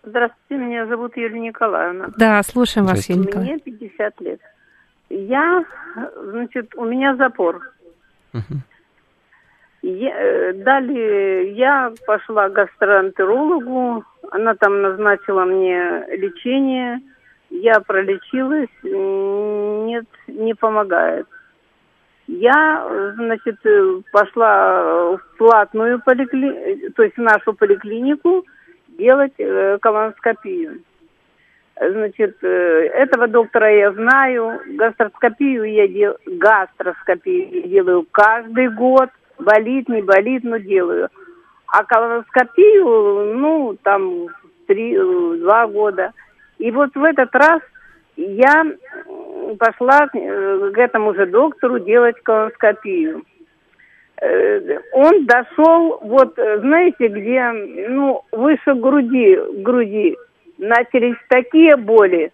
Здравствуйте, меня зовут Юлия Николаевна. Да, слушаем вас, Юлия Николаевна. Мне 50 лет. Я, значит, у меня запор. Угу. Я, э, далее я пошла к гастроэнтерологу, она там назначила мне лечение, я пролечилась, нет, не помогает. Я, значит, пошла в платную поликлинику, то есть в нашу поликлинику делать э, колоноскопию. Значит, э, этого доктора я знаю, гастроскопию я делаю, гастроскопию делаю каждый год, болит, не болит, но делаю. А колоноскопию, ну, там, три, два года. И вот в этот раз я пошла э, к этому же доктору делать колоноскопию. Э, он дошел, вот, знаете, где, ну, выше груди, груди, начались такие боли,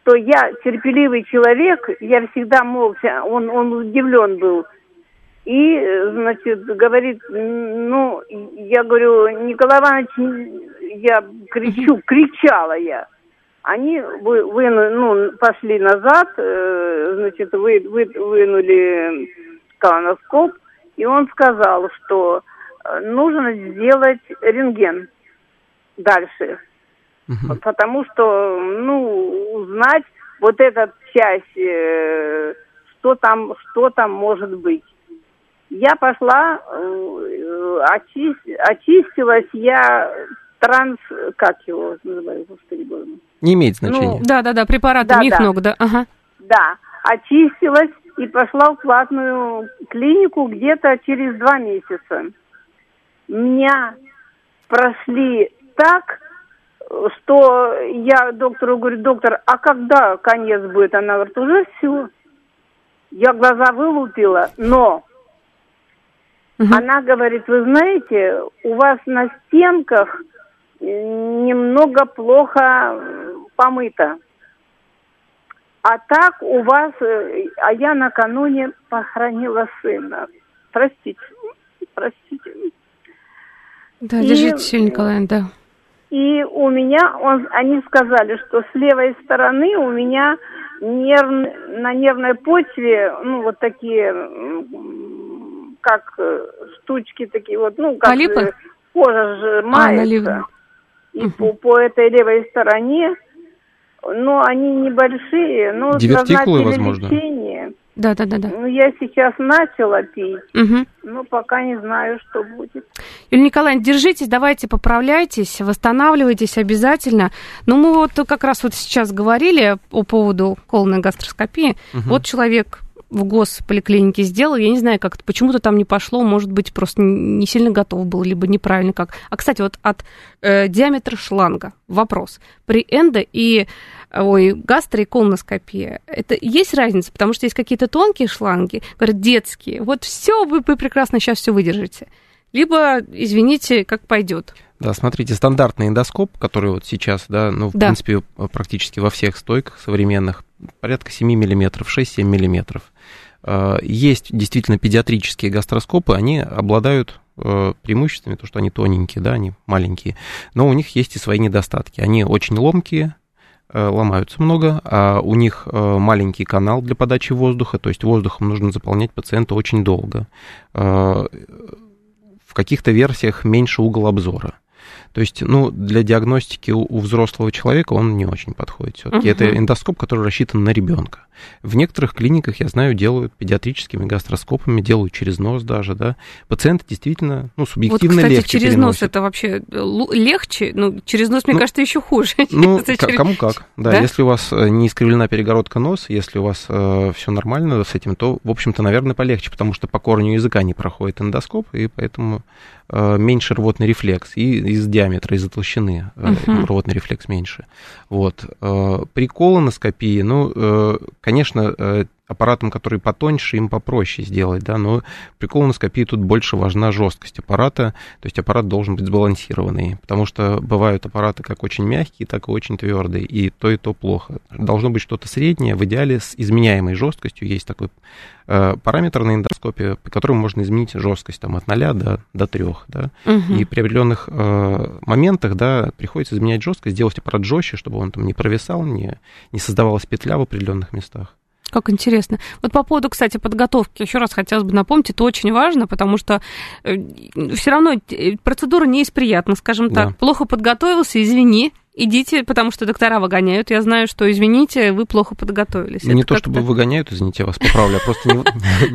что я терпеливый человек, я всегда молча, он, он удивлен был. И, значит, говорит, ну, я говорю, Николай Иванович, я кричу, кричала я. Они вы, вы, ну, пошли назад, э, значит, вы, вы, вынули колоноскоп, и он сказал, что э, нужно сделать рентген дальше. Угу. Потому что, ну, узнать вот эта часть, э, что там, что там может быть. Я пошла, э, очист, очистилась я транс, как его называют, господи боже мой. Не имеет значения. Ну, да, да, да, препараты да, Михног, да. да. Ага. Да, очистилась и пошла в платную клинику где-то через два месяца. Меня прошли так, что я доктору говорю, доктор, а когда конец будет? Она говорит, уже все. Я глаза вылупила, но угу. она говорит, вы знаете, у вас на стенках немного плохо помыто. А так у вас, э, а я накануне похоронила сына. Простите, простите. Да, держите, Николай, да. И у меня, он, они сказали, что с левой стороны у меня нерв, на нервной почве, ну, вот такие, как э, штучки такие вот, ну, как Полипы? Э, кожа сжимается. А, и по, по этой левой стороне, но они небольшие, но Дивертикулы, возможно. лечение. Да, да, да, да. Ну, я сейчас начала пить, угу. но пока не знаю, что будет. Юлия Николаевна, держитесь, давайте поправляйтесь, восстанавливайтесь обязательно. Ну, мы вот как раз вот сейчас говорили по поводу колонной гастроскопии. Угу. Вот человек в госполиклинике сделал, я не знаю, как это почему-то там не пошло, может быть, просто не сильно готов был, либо неправильно как. А, кстати, вот от э, диаметра шланга вопрос. При эндо и ой, гастро и колоноскопия, это есть разница, потому что есть какие-то тонкие шланги, говорят, детские, вот все, вы, вы прекрасно сейчас все выдержите. Либо, извините, как пойдет. Да, смотрите, стандартный эндоскоп, который вот сейчас, да, ну, в да. принципе, практически во всех стойках современных, порядка 7 миллиметров, 6-7 миллиметров. Э, есть действительно педиатрические гастроскопы, они обладают э, преимуществами, то, что они тоненькие, да, они маленькие, но у них есть и свои недостатки. Они очень ломкие, э, ломаются много, а у них маленький канал для подачи воздуха, то есть воздухом нужно заполнять пациента очень долго. В каких-то версиях меньше угол обзора. То есть, ну, для диагностики у, у взрослого человека он не очень подходит. Все-таки uh-huh. это эндоскоп, который рассчитан на ребенка. В некоторых клиниках, я знаю, делают педиатрическими гастроскопами, делают через нос даже, да. Пациенты действительно, ну, субъективно вот, кстати, легче через переносят. нос это вообще легче? Ну, через нос, мне ну, кажется, еще хуже. Ну, кому как. Да, да, если у вас э, не искривлена перегородка носа, если у вас э, все нормально с этим, то, в общем-то, наверное, полегче, потому что по корню языка не проходит эндоскоп, и поэтому э, меньше рвотный рефлекс и из диаметра, из-за толщины uh-huh. рвотный рефлекс меньше. Вот. Э, при колоноскопии, ну, э, конечно, э, аппаратам, которые потоньше, им попроще сделать, да, но при колоноскопии тут больше важна жесткость аппарата, то есть аппарат должен быть сбалансированный, потому что бывают аппараты как очень мягкие, так и очень твердые, и то, и то плохо. Должно быть что-то среднее, в идеале с изменяемой жесткостью, есть такой э, параметр на эндоскопе, по которому можно изменить жесткость там, от 0 до, до 3, да, угу. и при определенных э, моментах, да, приходится изменять жесткость, сделать аппарат жестче, чтобы он там не провисал, не, не создавалась петля в определенных местах. Как интересно. Вот по поводу, кстати, подготовки, еще раз хотелось бы напомнить, это очень важно, потому что э, все равно процедура не из приятных, скажем так. Да. Плохо подготовился, извини, идите, потому что доктора выгоняют. Я знаю, что, извините, вы плохо подготовились. Не это то, чтобы выгоняют, извините, я вас поправлю, а просто...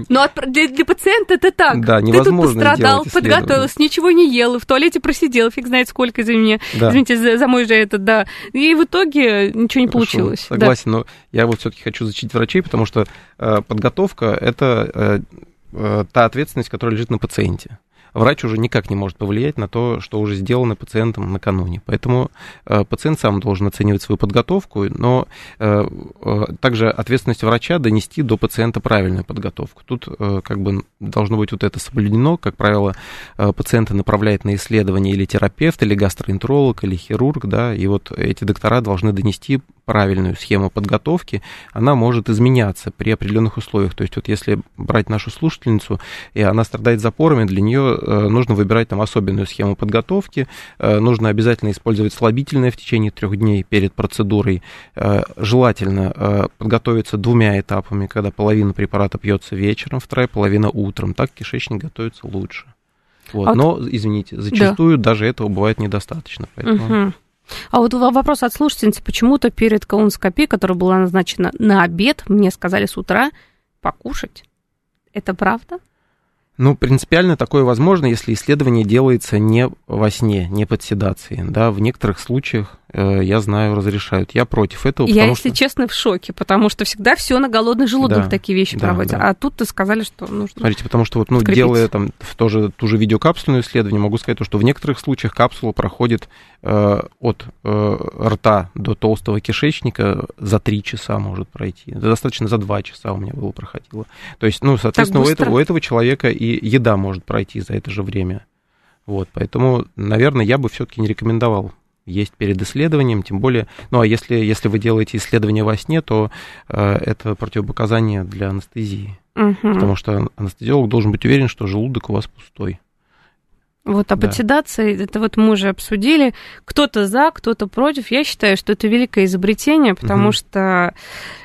Ну, для пациента это так. Да, невозможно Ты тут пострадал, подготовился, ничего не ел, в туалете просидел, фиг знает сколько, извини, извините за мой же этот, да. И в итоге ничего не получилось. Согласен, но я вот все-таки хочу защитить врачей, потому что э, подготовка это э, та ответственность, которая лежит на пациенте врач уже никак не может повлиять на то, что уже сделано пациентом накануне. Поэтому э, пациент сам должен оценивать свою подготовку, но э, э, также ответственность врача донести до пациента правильную подготовку. Тут как бы должно быть вот это соблюдено. Как правило, пациента направляет на исследование или терапевт, или гастроэнтеролог, или хирург, да, и вот эти доктора должны донести правильную схему подготовки, она может изменяться при определенных условиях. То есть вот если брать нашу слушательницу, и она страдает запорами, для нее э, нужно выбирать там особенную схему подготовки, э, нужно обязательно использовать слабительное в течение трех дней перед процедурой. Э, желательно подготовиться двумя этапами, когда половина препарата пьется вечером, вторая половина утром. Так кишечник готовится лучше. Вот. А Но, извините, зачастую да. даже этого бывает недостаточно. Поэтому... Угу. А вот вопрос от слушательницы. Почему-то перед колоноскопией, которая была назначена на обед, мне сказали с утра покушать. Это правда? Ну, принципиально такое возможно, если исследование делается не во сне, не под седацией. Да, в некоторых случаях Э, я знаю, разрешают. Я против этого. Я, если что... честно, в шоке, потому что всегда все на голодный желудок да, такие вещи да, проводят. Да. А тут ты сказали, что нужно. Смотрите, потому что вот, ну, скрепить. делая там тоже ту же видеокапсульное исследование, могу сказать, что в некоторых случаях капсула проходит э, от э, рта до толстого кишечника за три часа может пройти. Достаточно за два часа у меня было проходило. То есть, ну, соответственно, у этого, у этого человека и еда может пройти за это же время. Вот, поэтому, наверное, я бы все-таки не рекомендовал есть перед исследованием, тем более, ну а если, если вы делаете исследование во сне, то э, это противопоказание для анестезии, угу. потому что анестезиолог должен быть уверен, что желудок у вас пустой. Вот, а да. это вот мы уже обсудили. Кто-то за, кто-то против. Я считаю, что это великое изобретение, потому угу. что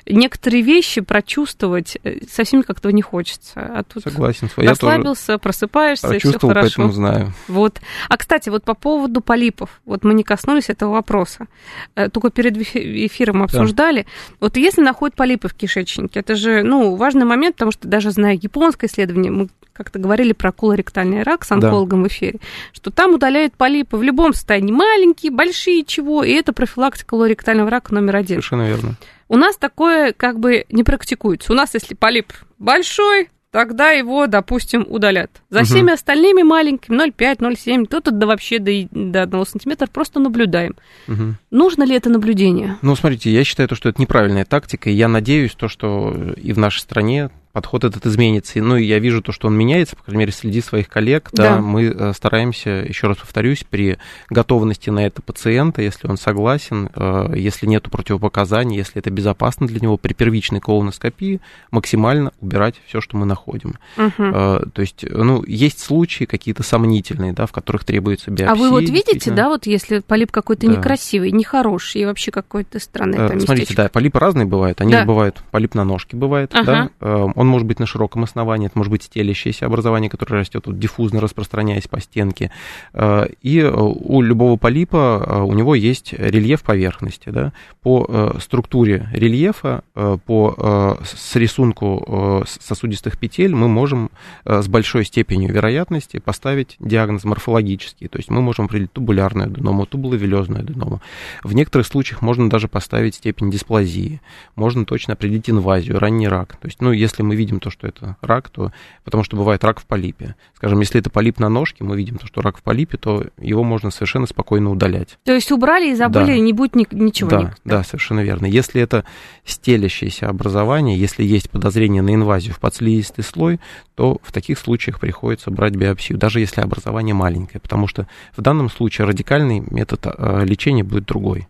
некоторые вещи прочувствовать э, совсем как-то не хочется. А тут Согласен. расслабился, Я просыпаешься, и все хорошо. поэтому знаю. Вот. А, кстати, вот по поводу полипов. Вот мы не коснулись этого вопроса. Э, только перед эфиром обсуждали. Да. Вот если находят полипы в кишечнике, это же, ну, важный момент, потому что даже зная японское исследование, мы как-то говорили про колоректальный рак с онкологом да. в эфире, что там удаляют полипы в любом состоянии, маленькие, большие, чего, и это профилактика колоректального рака номер один. Совершенно верно. У нас такое как бы не практикуется. У нас, если полип большой, тогда его, допустим, удалят. За угу. всеми остальными маленькими, 0,5, 0,7, то тут да вообще до, до 1 сантиметра просто наблюдаем. Угу. Нужно ли это наблюдение? Ну, смотрите, я считаю, то, что это неправильная тактика, и я надеюсь, то, что и в нашей стране подход этот изменится. Ну, и я вижу то, что он меняется, по крайней мере, среди своих коллег. Да, да мы э, стараемся, еще раз повторюсь, при готовности на это пациента, если он согласен, э, если нет противопоказаний, если это безопасно для него, при первичной колоноскопии максимально убирать все, что мы находим. Угу. То есть, ну, есть случаи какие-то сомнительные, да, в которых требуется биопсия. А вы вот видите, да, вот если полип какой-то да. некрасивый, нехороший и вообще какой-то странный там Смотрите, местечко. да, полипы разные бывают. Они да. бывают, полип на ножке бывает, ага. да, он может быть на широком основании, это может быть стелящееся образование, которое растет вот, диффузно распространяясь по стенке. Э, и э, у любого полипа э, у него есть рельеф поверхности. Да? По структуре рельефа, по с рисунку сосудистых петель мы можем с большой степенью вероятности поставить диагноз морфологический. То есть мы можем определить тубулярную аденому, тубуловелезную аденому. В некоторых случаях можно даже поставить степень дисплазии. Можно точно определить инвазию, ранний рак. То есть, ну, если мы видим то, что это рак, то потому что бывает рак в полипе. Скажем, если это полип на ножке, мы видим то, что рак в полипе, то его можно совершенно спокойно удалять. То есть убрали и забыли, да. и не будет ни, ничего. Да, никогда. да, совершенно верно. Если это стелящееся образование, если есть подозрение на инвазию в подслизистый слой, то в таких случаях приходится брать биопсию, даже если образование маленькое, потому что в данном случае радикальный метод э, лечения будет другой.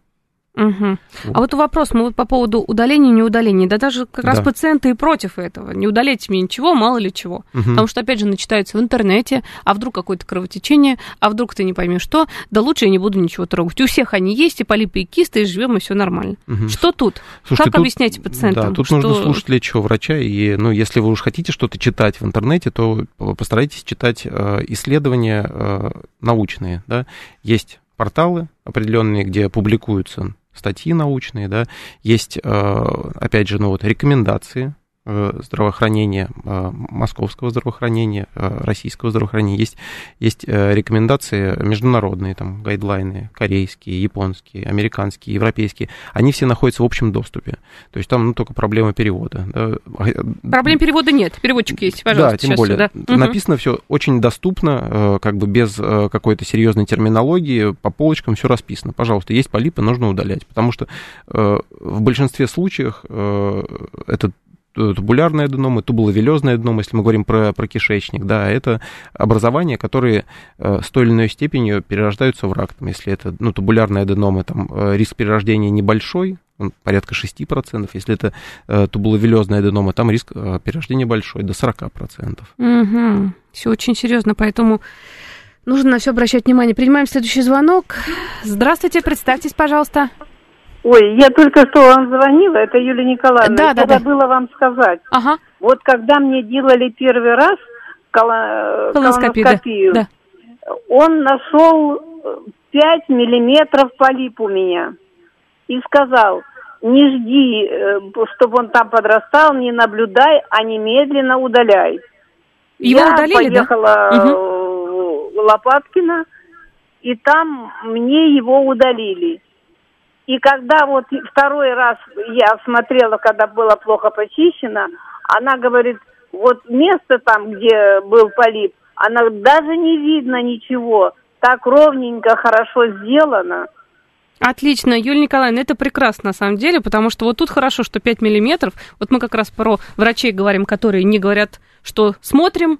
Угу. А вот вопрос, мы вот по поводу удаления и неудаления, да даже как да. раз пациенты и против этого. Не удалите мне ничего, мало ли чего. Угу. Потому что, опять же, начитается в интернете, а вдруг какое-то кровотечение, а вдруг ты не поймешь что, да лучше я не буду ничего трогать. У всех они есть, и полипы, и кисты, и живем, и все нормально. Угу. Что тут? Слушайте, как тут, объяснять пациентам? Да, тут что... нужно слушать лечащего врача, и, ну, если вы уж хотите что-то читать в интернете, то постарайтесь читать э, исследования э, научные, да. Есть порталы определенные, где публикуются статьи научные, да, есть, опять же, ну вот рекомендации. Э, здравоохранения, э, московского здравоохранения, э, российского здравоохранения. Есть, есть рекомендации международные, там, гайдлайны, корейские, японские, американские, европейские. Они все находятся в общем доступе. То есть там ну, только проблема перевода. Да. Проблем перевода нет, переводчик есть, пожалуйста. Да, тем более. Сюда. Написано все очень доступно, как бы без какой-то серьезной терминологии, по полочкам все расписано. Пожалуйста, есть полипы, нужно удалять. Потому что в большинстве случаев этот тубулярная аденома, тубуловелезная аденома, если мы говорим про, про кишечник, да, это образования, которые э, с той или иной степенью перерождаются в рак. Там, если это ну, тубулярная аденома, там э, риск перерождения небольшой, он порядка 6%. Если это э, тубуловелезная аденома, там риск э, перерождения большой, до 40%. Угу. Все очень серьезно, поэтому нужно на все обращать внимание. Принимаем следующий звонок. Здравствуйте, представьтесь, пожалуйста. Ой, я только что вам звонила, это Юлия Николаевна. Да, да, да. было вам сказать. Ага. Вот когда мне делали первый раз коло... колоноскопию, да. он нашел 5 миллиметров полип у меня и сказал, не жди, э, чтобы он там подрастал, не наблюдай, а немедленно удаляй. Его я удалили, поехала да? в Лопаткино, и там мне его удалили. И когда вот второй раз я смотрела, когда было плохо почищено, она говорит, вот место там, где был полип, она даже не видно ничего, так ровненько, хорошо сделано. Отлично, Юлия Николаевна, это прекрасно на самом деле, потому что вот тут хорошо, что 5 миллиметров, вот мы как раз про врачей говорим, которые не говорят, что смотрим,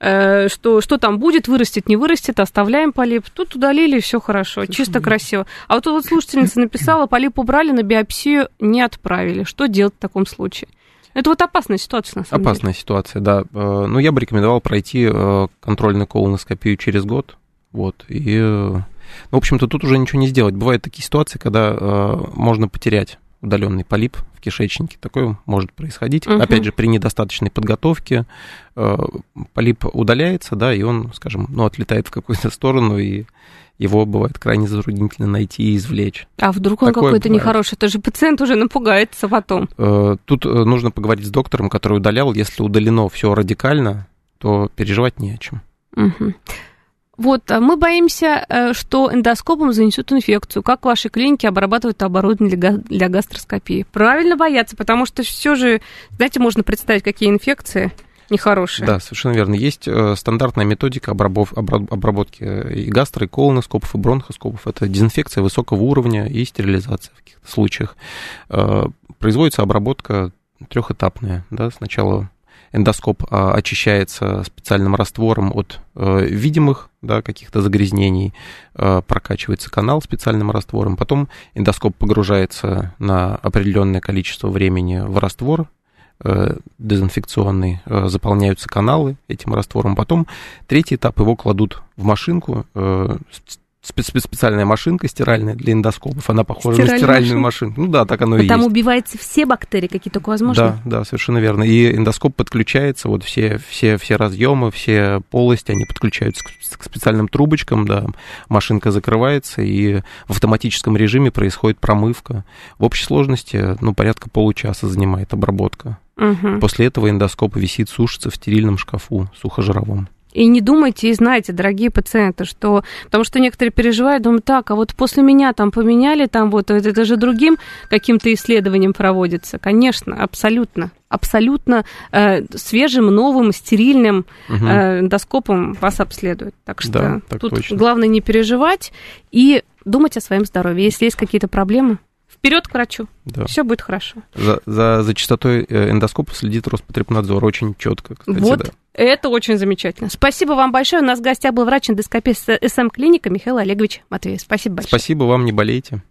что, что там будет, вырастет, не вырастет, оставляем полип. Тут удалили, все хорошо, Совершенно чисто красиво. А вот вот слушательница написала, полип убрали, на биопсию не отправили. Что делать в таком случае? Это вот опасная ситуация, на самом Опасная деле. ситуация, да. Э, ну, я бы рекомендовал пройти э, контрольную колоноскопию через год. Вот, и, ну, в общем-то, тут уже ничего не сделать. Бывают такие ситуации, когда можно потерять удаленный полип в кишечнике. Такое может происходить. Угу. Опять же, при недостаточной подготовке э, полип удаляется, да, и он, скажем, ну, отлетает в какую-то сторону, и его бывает крайне затруднительно найти и извлечь. А вдруг он какой-то нехороший? Это же пациент уже напугается потом. Э, тут э, нужно поговорить с доктором, который удалял. Если удалено все радикально, то переживать не о чем. Угу. Вот, а мы боимся, э, что эндоскопом занесут инфекцию. Как в вашей клинике обрабатывают оборудование для гастроскопии? Правильно бояться, потому что все же, знаете, можно представить, какие инфекции нехорошие. Да, совершенно верно. Есть э, стандартная методика обработки и гастро, и колоноскопов, и бронхоскопов. Это дезинфекция высокого уровня и стерилизация в каких-то случаях. Э, производится обработка трехэтапная. Да, сначала эндоскоп а, очищается специальным раствором от э, видимых да, каких-то загрязнений, э, прокачивается канал специальным раствором, потом эндоскоп погружается на определенное количество времени в раствор, э, дезинфекционный, заполняются каналы этим раствором. Потом третий этап его кладут в машинку специальная машинка стиральная для эндоскопов, она похожа Стиральная на стиральную машинку. машинку. Ну да, так оно и, и там есть. убиваются все бактерии, какие только возможно. Да, да, совершенно верно. И эндоскоп подключается, вот все, все, все разъемы, все полости, они подключаются к специальным трубочкам, да, машинка закрывается, и в автоматическом режиме происходит промывка. В общей сложности, ну, порядка получаса занимает обработка. Угу. После этого эндоскоп висит, сушится в стерильном шкафу сухожировом. И не думайте и знайте, дорогие пациенты, что... Потому что некоторые переживают, думают, так, а вот после меня там поменяли, там вот это же другим каким-то исследованием проводится. Конечно, абсолютно. Абсолютно э, свежим, новым, стерильным угу. э, эндоскопом вас обследуют. Так что да, так тут точно. главное не переживать и думать о своем здоровье. Если есть какие-то проблемы, вперед к врачу. Да. Все будет хорошо. За, за, за частотой э, эндоскопа следит Роспотребнадзор очень четко. Кстати, вот да. это очень замечательно. Спасибо вам большое. У нас в гостях был врач эндоскопист СМ-клиника Михаил Олегович Матвеев. Спасибо большое. Спасибо вам, не болейте.